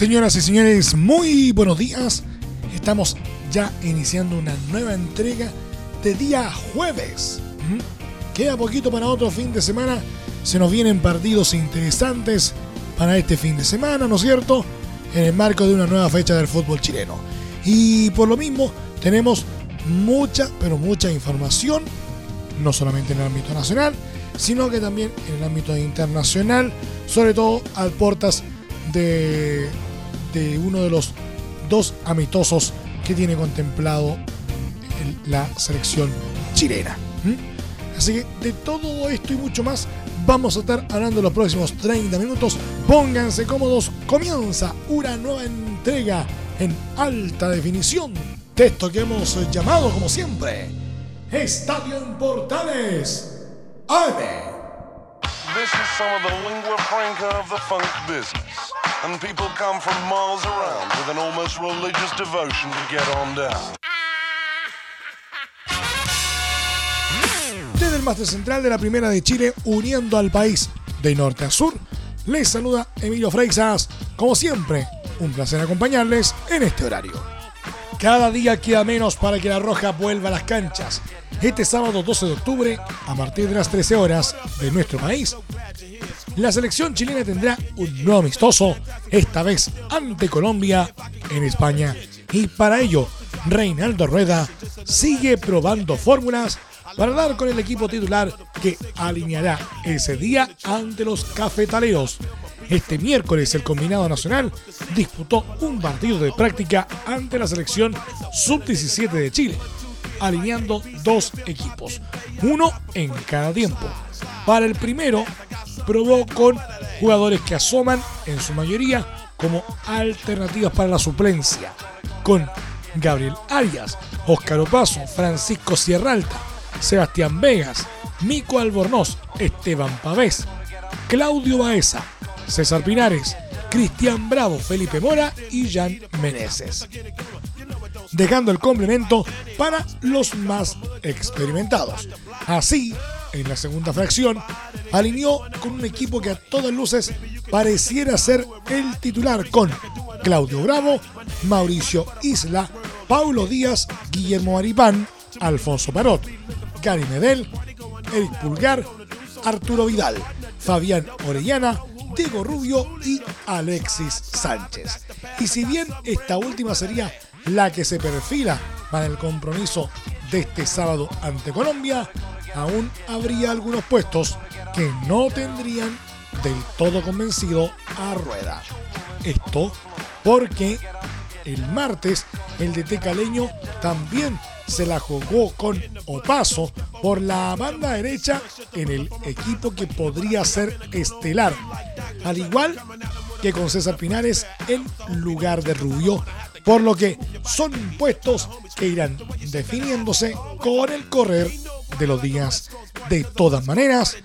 Señoras y señores, muy buenos días. Estamos ya iniciando una nueva entrega de día jueves. ¿Mm? Queda poquito para otro fin de semana. Se nos vienen partidos interesantes para este fin de semana, ¿no es cierto? En el marco de una nueva fecha del fútbol chileno. Y por lo mismo tenemos mucha, pero mucha información, no solamente en el ámbito nacional, sino que también en el ámbito internacional, sobre todo al portas de de uno de los dos amistosos que tiene contemplado la selección chilena. Así que de todo esto y mucho más vamos a estar hablando los próximos 30 minutos. Pónganse cómodos, comienza una nueva entrega en alta definición de esto que hemos llamado como siempre Estadio en Portales AM. This is some of the lingua franca of the funk business. And people come from miles around with an almost religious devotion to get on down. Desde el máster central de la Primera de Chile, uniendo al país de norte a sur, les saluda Emilio Freixas. Como siempre, un placer acompañarles en este horario. Cada día queda menos para que la Roja vuelva a las canchas este sábado 12 de octubre, a partir de las 13 horas de nuestro país, la selección chilena tendrá un nuevo amistoso, esta vez ante Colombia en España. Y para ello, Reinaldo Rueda sigue probando fórmulas para dar con el equipo titular que alineará ese día ante los cafetaleros. Este miércoles el combinado nacional disputó un partido de práctica ante la selección sub-17 de Chile alineando dos equipos, uno en cada tiempo. Para el primero, probó con jugadores que asoman en su mayoría como alternativas para la suplencia, con Gabriel Arias, Óscar Opaso, Francisco Sierralta, Sebastián Vegas, Mico Albornoz, Esteban Pavés, Claudio Baeza, César Pinares, Cristian Bravo, Felipe Mora y Jan Meneses dejando el complemento para los más experimentados. Así, en la segunda fracción, alineó con un equipo que a todas luces pareciera ser el titular con Claudio Bravo, Mauricio Isla, Paulo Díaz, Guillermo Aripán, Alfonso Parot, Gary Medel, Eric Pulgar, Arturo Vidal, Fabián Orellana, Diego Rubio y Alexis Sánchez. Y si bien esta última sería la que se perfila para el compromiso de este sábado ante Colombia, aún habría algunos puestos que no tendrían del todo convencido a Rueda. Esto porque el martes el DT caleño también se la jugó con Opaso por la banda derecha en el equipo que podría ser estelar, al igual que con César Pinares en lugar de Rubio por lo que son puestos que irán definiéndose con el correr de los días. De todas maneras,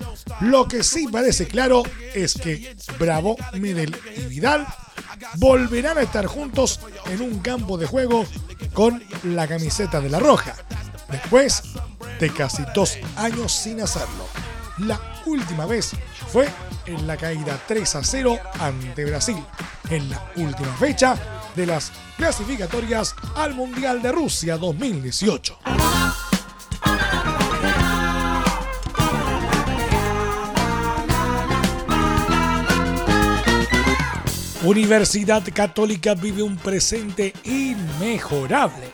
lo que sí parece claro es que Bravo, Medel y Vidal volverán a estar juntos en un campo de juego con la camiseta de la Roja, después de casi dos años sin hacerlo. La última vez fue en la caída 3 a 0 ante Brasil, en la última fecha de las clasificatorias al Mundial de Rusia 2018. Universidad Católica vive un presente inmejorable.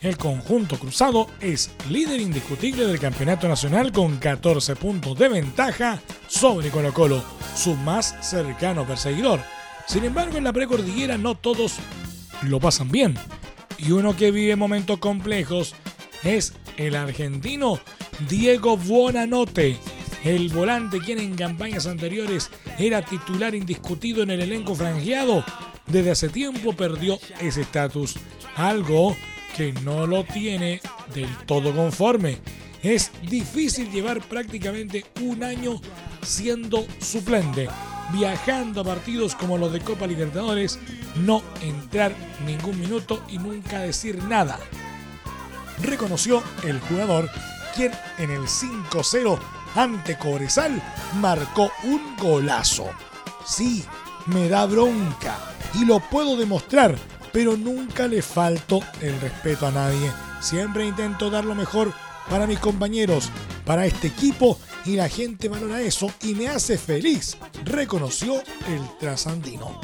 El conjunto cruzado es líder indiscutible del campeonato nacional con 14 puntos de ventaja sobre Colo Colo, su más cercano perseguidor. Sin embargo, en la precordillera no todos lo pasan bien. Y uno que vive momentos complejos es el argentino Diego Buonanote, el volante quien en campañas anteriores era titular indiscutido en el elenco franjeado, desde hace tiempo perdió ese estatus, algo que no lo tiene del todo conforme. Es difícil llevar prácticamente un año siendo suplente, viajando a partidos como los de Copa Libertadores, no entrar ningún minuto y nunca decir nada. Reconoció el jugador, quien en el 5-0 ante Cobresal marcó un golazo. Sí, me da bronca y lo puedo demostrar, pero nunca le falto el respeto a nadie. Siempre intento dar lo mejor para mis compañeros, para este equipo y la gente valora eso y me hace feliz, reconoció el trasandino.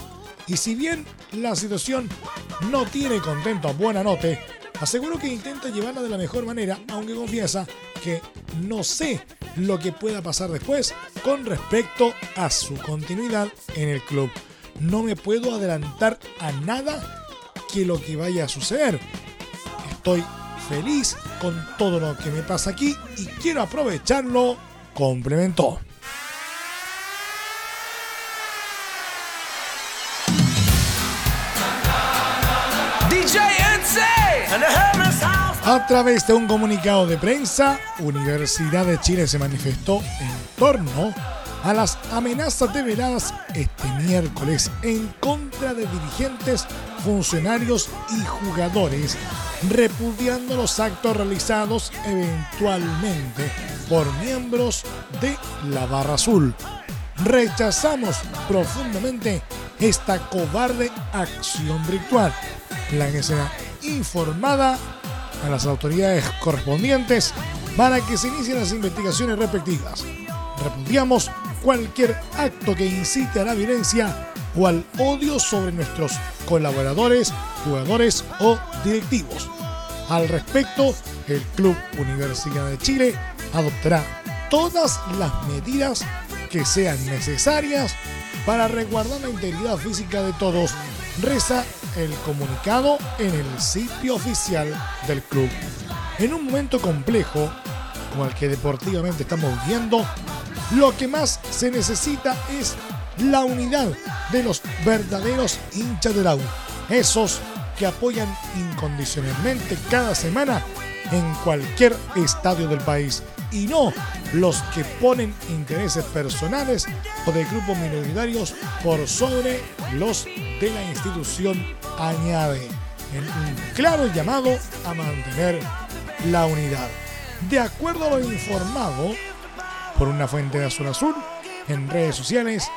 Y si bien la situación no tiene contento a buena note, aseguro que intenta llevarla de la mejor manera, aunque confiesa que no sé lo que pueda pasar después con respecto a su continuidad en el club. No me puedo adelantar a nada que lo que vaya a suceder. Estoy feliz con todo lo que me pasa aquí y quiero aprovecharlo, complementó. A través de un comunicado de prensa, Universidad de Chile se manifestó en torno a las amenazas develadas este miércoles en contra de dirigentes, funcionarios y jugadores, repudiando los actos realizados eventualmente por miembros de la Barra Azul. Rechazamos profundamente esta cobarde acción virtual, la que será informada a las autoridades correspondientes para que se inicien las investigaciones respectivas. Repudiamos cualquier acto que incite a la violencia o al odio sobre nuestros colaboradores, jugadores o directivos. Al respecto, el Club Universidad de Chile adoptará todas las medidas que sean necesarias para resguardar la integridad física de todos, reza el comunicado en el sitio oficial del club. En un momento complejo, como el que deportivamente estamos viendo, lo que más se necesita es la unidad de los verdaderos hinchas de la U. Esos que apoyan incondicionalmente cada semana en cualquier estadio del país y no los que ponen intereses personales o de grupos minoritarios por sobre los de la institución, añade en un claro llamado a mantener la unidad. De acuerdo a lo informado, por una fuente de Azul Azul, en redes sociales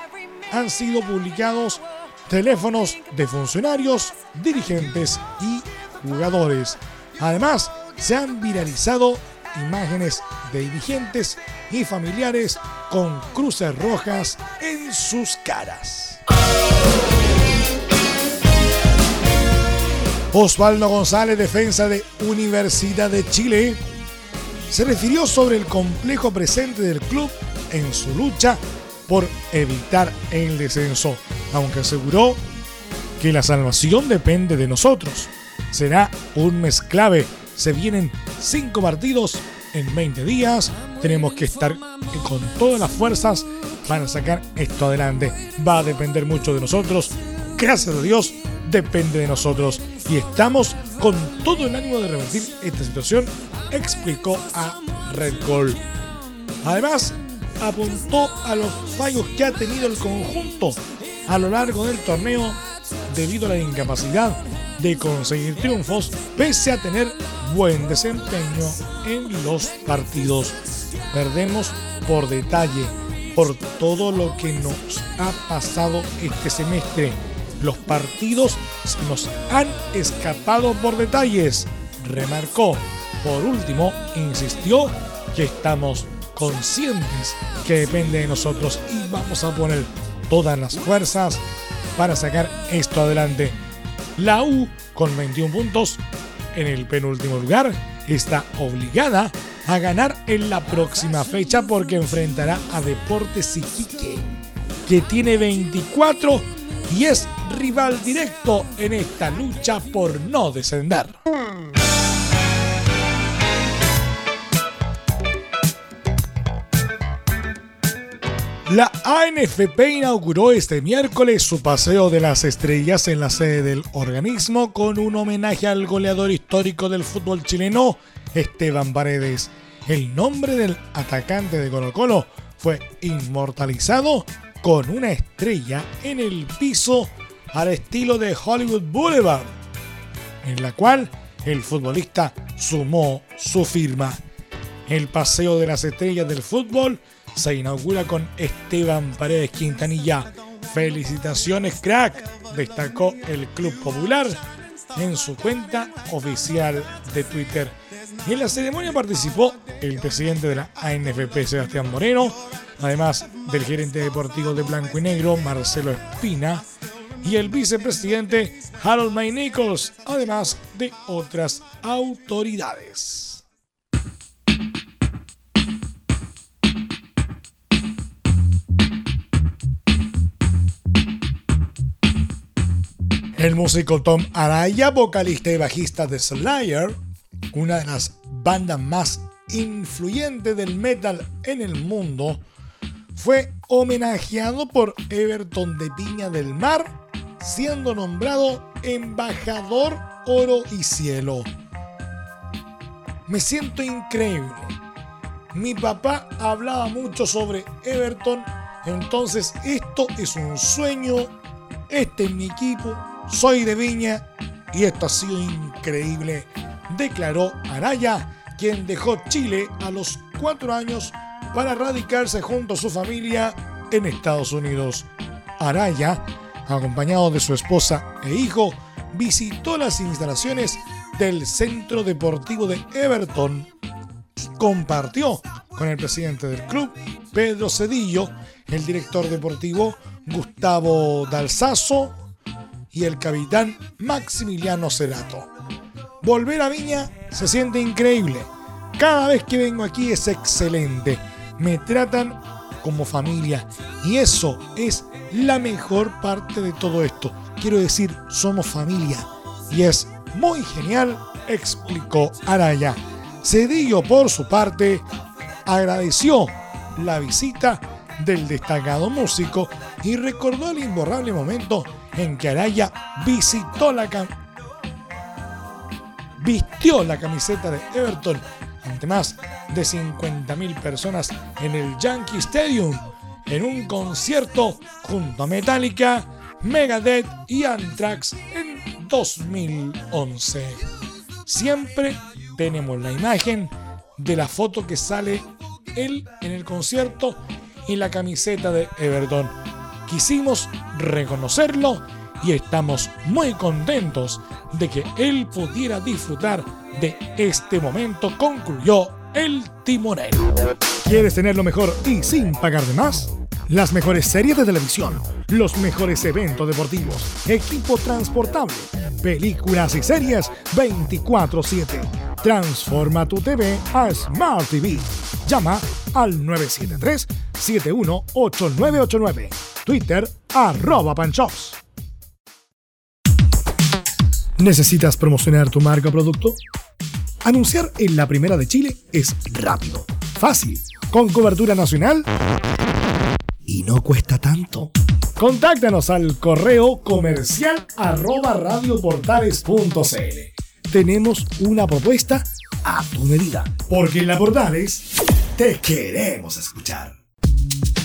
han sido publicados teléfonos de funcionarios, dirigentes y jugadores. Además, se han viralizado imágenes de dirigentes y familiares con cruces rojas en sus caras. Osvaldo González, defensa de Universidad de Chile, se refirió sobre el complejo presente del club en su lucha por evitar el descenso, aunque aseguró que la salvación depende de nosotros. Será un mes clave. Se vienen cinco partidos en 20 días. Tenemos que estar con todas las fuerzas para sacar esto adelante. Va a depender mucho de nosotros. Gracias a Dios, depende de nosotros. Y estamos con todo el ánimo de revertir esta situación explicó a Red Gold. Además, apuntó a los fallos que ha tenido el conjunto a lo largo del torneo debido a la incapacidad de conseguir triunfos pese a tener buen desempeño en los partidos. Perdemos por detalle por todo lo que nos ha pasado este semestre. Los partidos nos han escapado por detalles, remarcó por último, insistió que estamos conscientes que depende de nosotros y vamos a poner todas las fuerzas para sacar esto adelante. La U, con 21 puntos en el penúltimo lugar, está obligada a ganar en la próxima fecha porque enfrentará a Deportes Iquique, que tiene 24 y es rival directo en esta lucha por no descender. La ANFP inauguró este miércoles su paseo de las estrellas en la sede del organismo con un homenaje al goleador histórico del fútbol chileno, Esteban Paredes. El nombre del atacante de Colo Colo fue inmortalizado con una estrella en el piso al estilo de Hollywood Boulevard, en la cual el futbolista sumó su firma. El Paseo de las Estrellas del Fútbol se inaugura con Esteban Paredes Quintanilla. Felicitaciones, crack, destacó el Club Popular en su cuenta oficial de Twitter. En la ceremonia participó el presidente de la ANFP, Sebastián Moreno, además del gerente deportivo de Blanco y Negro, Marcelo Espina, y el vicepresidente Harold May Nichols, además de otras autoridades. El músico Tom Araya, vocalista y bajista de Slayer, una de las bandas más influyentes del metal en el mundo, fue homenajeado por Everton de Piña del Mar, siendo nombrado embajador oro y cielo. Me siento increíble. Mi papá hablaba mucho sobre Everton, entonces esto es un sueño, este es mi equipo, soy de Viña y esto ha sido increíble, declaró Araya, quien dejó Chile a los cuatro años para radicarse junto a su familia en Estados Unidos. Araya, acompañado de su esposa e hijo, visitó las instalaciones del Centro Deportivo de Everton compartió con el presidente del club, Pedro Cedillo, el director deportivo Gustavo Dalsazo, y el capitán Maximiliano Cerato. Volver a Viña se siente increíble. Cada vez que vengo aquí es excelente. Me tratan como familia y eso es la mejor parte de todo esto. Quiero decir, somos familia y es muy genial, explicó Araya. Cedillo, por su parte, agradeció la visita del destacado músico y recordó el imborrable momento en que Araya visitó la vistió la camiseta de Everton ante más de 50.000 personas en el Yankee Stadium en un concierto junto a Metallica, Megadeth y Anthrax en 2011. Siempre tenemos la imagen de la foto que sale él en el concierto y la camiseta de Everton quisimos reconocerlo y estamos muy contentos de que él pudiera disfrutar de este momento, concluyó el timonel. ¿Quieres tener lo mejor y sin pagar de más? Las mejores series de televisión, los mejores eventos deportivos, equipo transportable, películas y series 24/7. Transforma tu TV a Smart TV. Llama al 973-718989. Twitter arroba panchops. ¿Necesitas promocionar tu marca o producto? Anunciar en la primera de Chile es rápido, fácil, con cobertura nacional y no cuesta tanto. Contáctanos al correo comercial arroba radioportales.cl. Tenemos una propuesta a tu medida, porque en la Portales te queremos escuchar.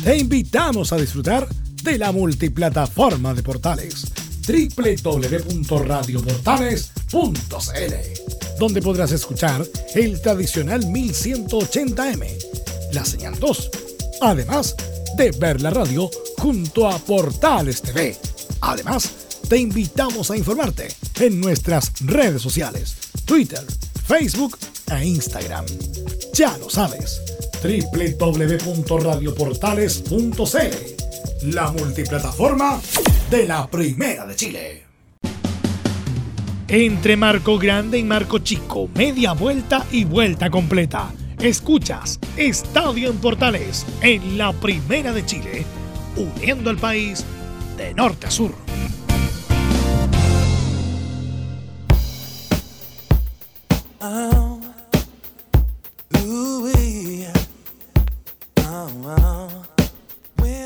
Te invitamos a disfrutar de la multiplataforma de portales www.radioportales.cl, donde podrás escuchar el tradicional 1180m, la señal 2, además de ver la radio junto a Portales TV. Además, te invitamos a informarte en nuestras redes sociales, Twitter, Facebook e Instagram. Ya lo sabes, www.radioportales.cl, la multiplataforma de la Primera de Chile. Entre Marco Grande y Marco Chico, media vuelta y vuelta completa. Escuchas Estadio en Portales en la Primera de Chile, uniendo al país de norte a sur.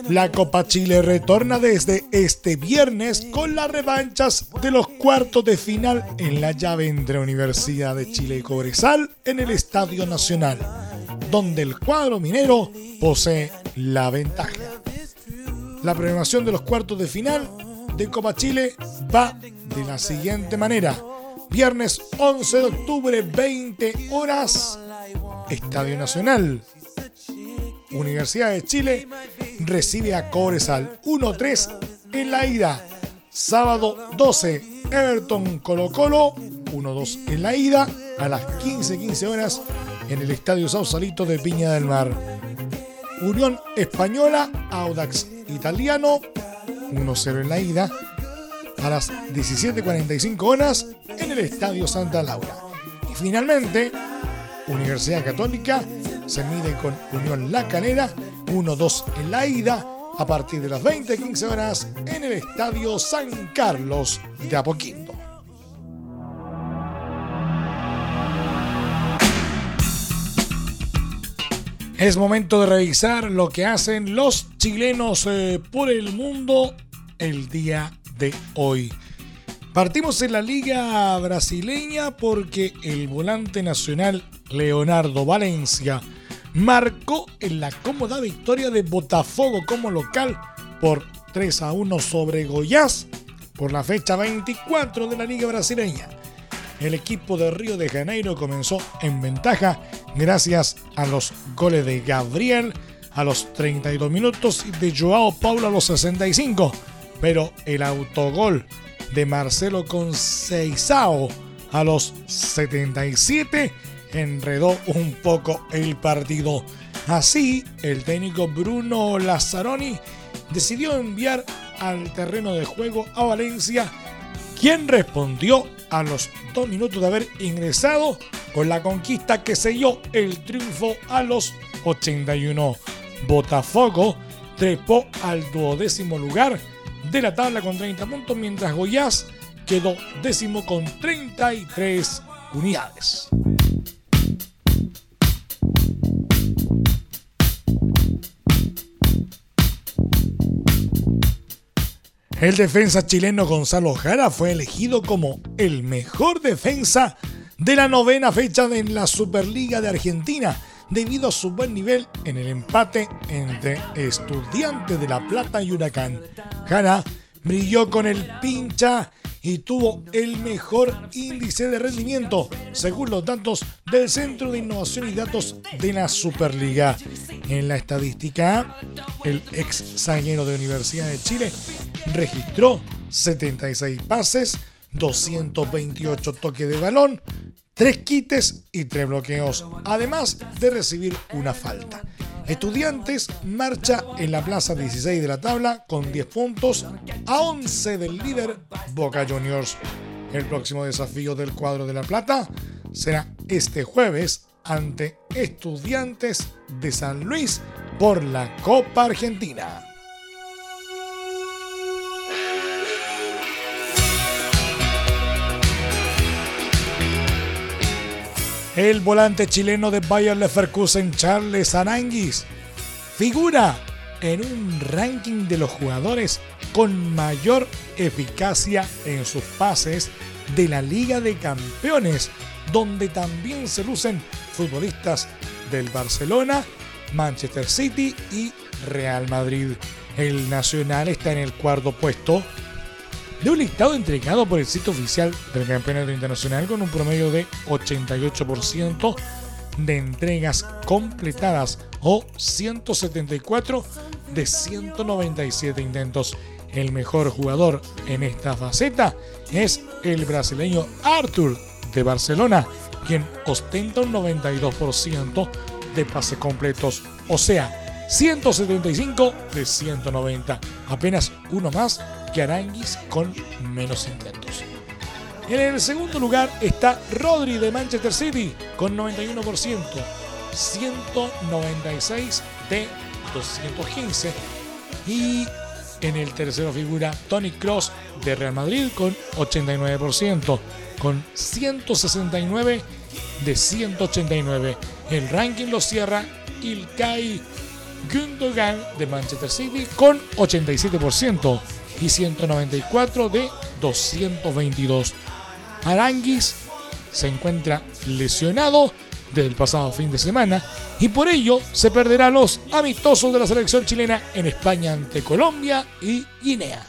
La Copa Chile retorna desde este viernes con las revanchas de los cuartos de final en la llave entre Universidad de Chile y Cobresal en el Estadio Nacional, donde el cuadro minero posee la ventaja. La programación de los cuartos de final de Copa Chile va de la siguiente manera. Viernes 11 de octubre, 20 horas, Estadio Nacional. Universidad de Chile recibe a Cobresal 1-3 en la ida. Sábado 12, Everton Colo Colo 1-2 en la ida a las 15-15 horas en el Estadio Sausalito de Piña del Mar. Unión Española, Audax Italiano 1-0 en la ida a las 17.45 horas en el Estadio Santa Laura. Y finalmente, Universidad Católica se mide con Unión La Calera 1-2 en la ida a partir de las 20.15 horas en el Estadio San Carlos de Apoquindo. Es momento de revisar lo que hacen los chilenos eh, por el mundo el día de hoy. Partimos en la liga brasileña porque el volante nacional Leonardo Valencia marcó en la cómoda victoria de Botafogo como local por 3 a 1 sobre Goiás por la fecha 24 de la liga brasileña. El equipo de Río de Janeiro comenzó en ventaja gracias a los goles de Gabriel a los 32 minutos y de Joao Paulo a los 65 pero el autogol de Marcelo Conceizao a los 77 enredó un poco el partido. Así, el técnico Bruno Lazzaroni decidió enviar al terreno de juego a Valencia, quien respondió a los dos minutos de haber ingresado con la conquista que selló el triunfo a los 81. Botafogo trepó al duodécimo lugar de la tabla con 30 puntos, mientras Goiás quedó décimo con 33 unidades. El defensa chileno Gonzalo Jara fue elegido como el mejor defensa de la novena fecha en la Superliga de Argentina debido a su buen nivel en el empate entre Estudiantes de La Plata y Huracán. Jara brilló con el pincha y tuvo el mejor índice de rendimiento según los datos del Centro de Innovación y Datos de la Superliga. En la estadística el ex zaguero de Universidad de Chile registró 76 pases, 228 toques de balón, tres quites y tres bloqueos, además de recibir una falta. Estudiantes marcha en la plaza 16 de la tabla con 10 puntos a 11 del líder Boca Juniors. El próximo desafío del cuadro de La Plata será este jueves ante Estudiantes de San Luis por la Copa Argentina. El volante chileno de Bayer Leverkusen, Charles Aranguis, figura en un ranking de los jugadores con mayor eficacia en sus pases de la Liga de Campeones, donde también se lucen futbolistas del Barcelona, Manchester City y Real Madrid. El Nacional está en el cuarto puesto de un listado entregado por el sitio oficial del Campeonato Internacional con un promedio de 88% de entregas completadas o 174 de 197 intentos. El mejor jugador en esta faceta es el brasileño Arthur de Barcelona, quien ostenta un 92% de pases completos, o sea, 175 de 190, apenas uno más que Aranguis con menos intentos. En el segundo lugar está Rodri de Manchester City con 91%, 196 de 215. Y en el tercero figura Tony Cross de Real Madrid con 89%, con 169 de 189. El ranking lo cierra Ilkay Gundogan de Manchester City con 87% y 194 de 222. Aranguis se encuentra lesionado del pasado fin de semana y por ello se perderá los amistosos de la selección chilena en España ante Colombia y Guinea.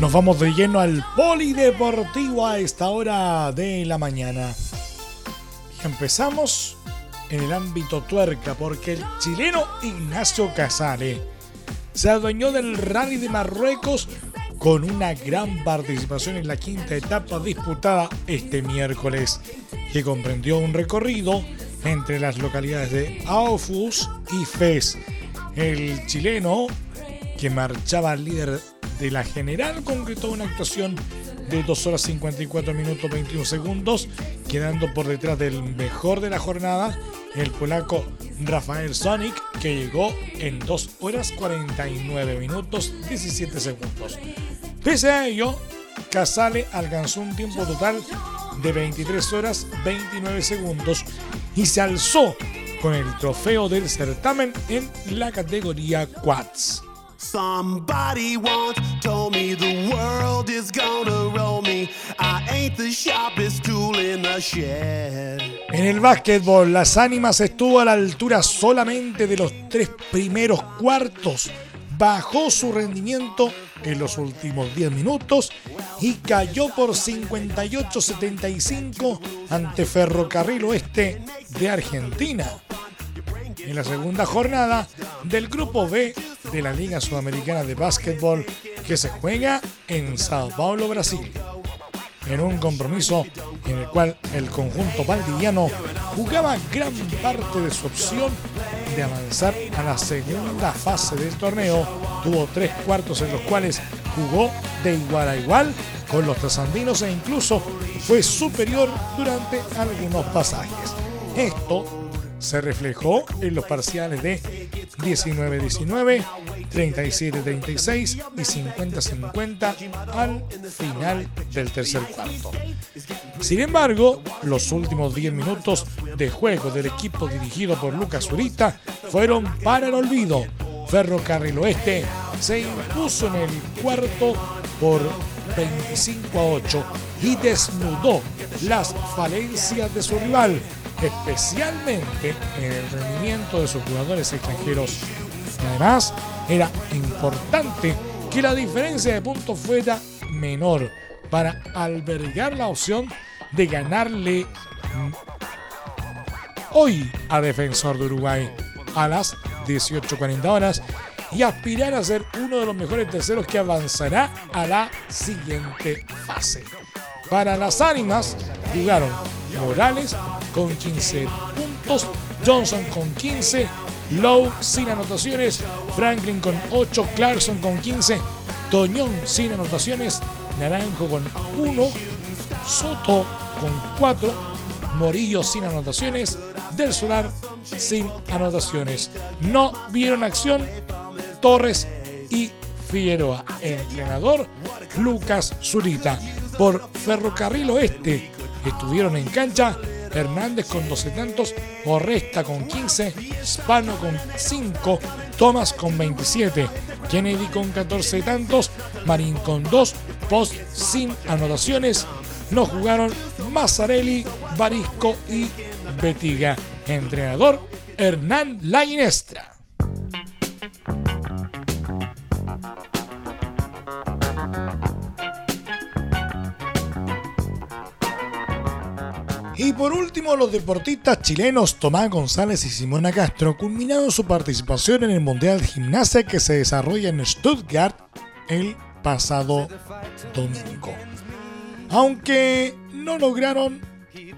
Nos vamos de lleno al polideportivo a esta hora de la mañana. Empezamos en el ámbito tuerca porque el chileno Ignacio Casale se adueñó del rally de Marruecos con una gran participación en la quinta etapa disputada este miércoles, que comprendió un recorrido entre las localidades de Aofus y Fez. El chileno, que marchaba líder de la general concretó una actuación de 2 horas 54 minutos 21 segundos, quedando por detrás del mejor de la jornada, el polaco Rafael Sonic, que llegó en 2 horas 49 minutos 17 segundos. Pese a ello, Casale alcanzó un tiempo total de 23 horas 29 segundos y se alzó con el trofeo del certamen en la categoría Quads. Somebody the world En el básquetbol, las ánimas estuvo a la altura solamente de los tres primeros cuartos. Bajó su rendimiento en los últimos 10 minutos y cayó por 58-75 ante Ferrocarril Oeste de Argentina en la segunda jornada del Grupo B de la Liga Sudamericana de Básquetbol que se juega en Sao Paulo, Brasil. En un compromiso en el cual el conjunto valdiviano jugaba gran parte de su opción de avanzar a la segunda fase del torneo, tuvo tres cuartos en los cuales jugó de igual a igual con los trasandinos e incluso fue superior durante algunos pasajes. Esto se reflejó en los parciales de 19-19, 37-36 y 50-50 al final del tercer cuarto. Sin embargo, los últimos 10 minutos de juego del equipo dirigido por Lucas Zurita fueron para el olvido. Ferrocarril Oeste se impuso en el cuarto por 25 a 8 y desnudó las falencias de su rival especialmente en el rendimiento de sus jugadores extranjeros. Además, era importante que la diferencia de puntos fuera menor para albergar la opción de ganarle hoy a Defensor de Uruguay a las 18.40 horas y aspirar a ser uno de los mejores terceros que avanzará a la siguiente fase. Para las ánimas jugaron Morales con 15 puntos, Johnson con 15, Lowe sin anotaciones, Franklin con 8, Clarkson con 15, Toñón sin anotaciones, Naranjo con 1, Soto con 4, Morillo sin anotaciones, Del Solar sin anotaciones. No vieron acción Torres y Figueroa. Entrenador Lucas Zurita. Por Ferrocarril Oeste estuvieron en cancha Hernández con 12 tantos, Orresta con 15, Spano con 5, Thomas con 27, Kennedy con 14 tantos, Marín con 2, Post sin anotaciones, no jugaron Mazzarelli, Barisco y Betiga. Entrenador Hernán Lainestra. Y por último, los deportistas chilenos Tomás González y Simona Castro culminaron su participación en el Mundial de Gimnasia que se desarrolla en Stuttgart el pasado domingo. Aunque no lograron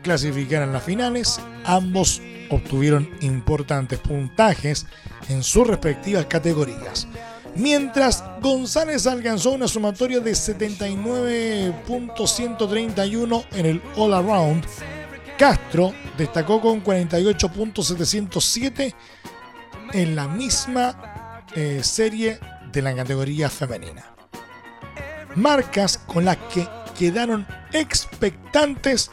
clasificar en las finales, ambos obtuvieron importantes puntajes en sus respectivas categorías. Mientras González alcanzó una sumatoria de 79.131 en el All Around Castro destacó con 48.707 en la misma eh, serie de la categoría femenina. Marcas con las que quedaron expectantes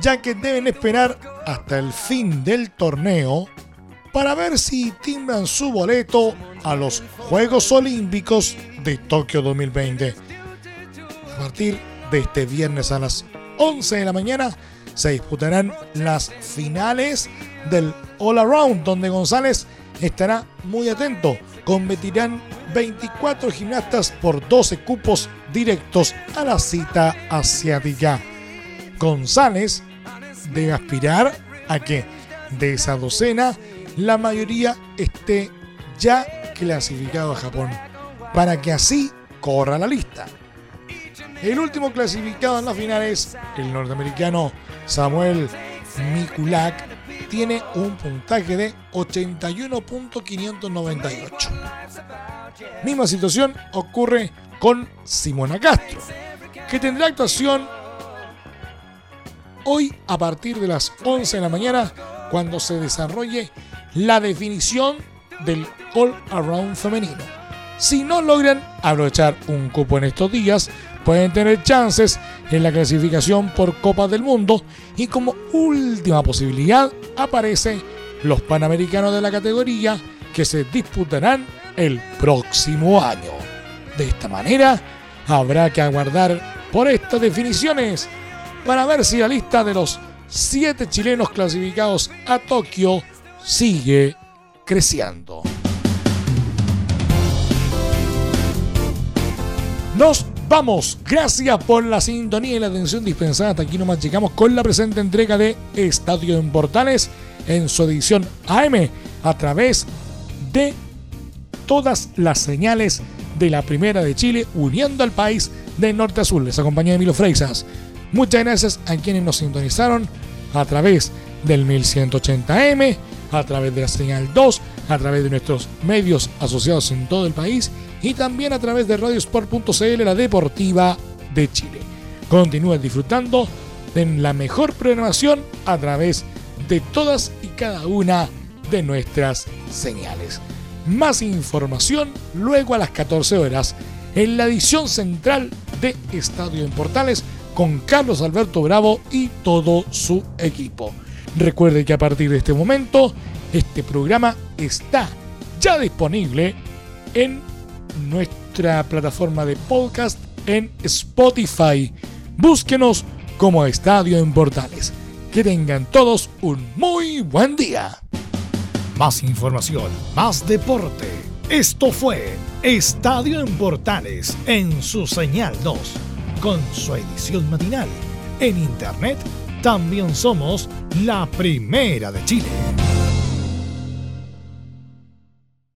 ya que deben esperar hasta el fin del torneo para ver si timbran su boleto a los Juegos Olímpicos de Tokio 2020. A partir de este viernes a las 11 de la mañana se disputarán las finales del All Around, donde González estará muy atento. Competirán 24 gimnastas por 12 cupos directos a la cita asiática. González debe aspirar a que de esa docena la mayoría esté ya clasificado a Japón, para que así corra la lista. El último clasificado en las finales, el norteamericano Samuel Mikulak, tiene un puntaje de 81.598. Misma situación ocurre con Simona Castro, que tendrá actuación hoy a partir de las 11 de la mañana cuando se desarrolle la definición del All Around femenino. Si no logran aprovechar un cupo en estos días, pueden tener chances en la clasificación por Copa del Mundo y como última posibilidad aparecen los Panamericanos de la categoría que se disputarán el próximo año. De esta manera, habrá que aguardar por estas definiciones para ver si la lista de los siete chilenos clasificados a Tokio sigue creciendo. Nos vamos. Gracias por la sintonía y la atención dispensada. Hasta aquí nomás llegamos con la presente entrega de Estadio en Portales en su edición AM a través de todas las señales de la Primera de Chile uniendo al país de norte a sur. Les acompaña Emilio Freixas. Muchas gracias a quienes nos sintonizaron a través del 1180M, a través de la señal 2, a través de nuestros medios asociados en todo el país y también a través de radiosport.cl, la deportiva de Chile. Continúen disfrutando de la mejor programación a través de todas y cada una de nuestras señales. Más información luego a las 14 horas en la edición central de Estadio en Portales con Carlos Alberto Bravo y todo su equipo. Recuerde que a partir de este momento este programa está ya disponible en nuestra plataforma de podcast en Spotify. Búsquenos como Estadio en Portales. Que tengan todos un muy buen día. Más información, más deporte. Esto fue Estadio en Portales en su señal 2, con su edición matinal. En internet también somos la primera de Chile.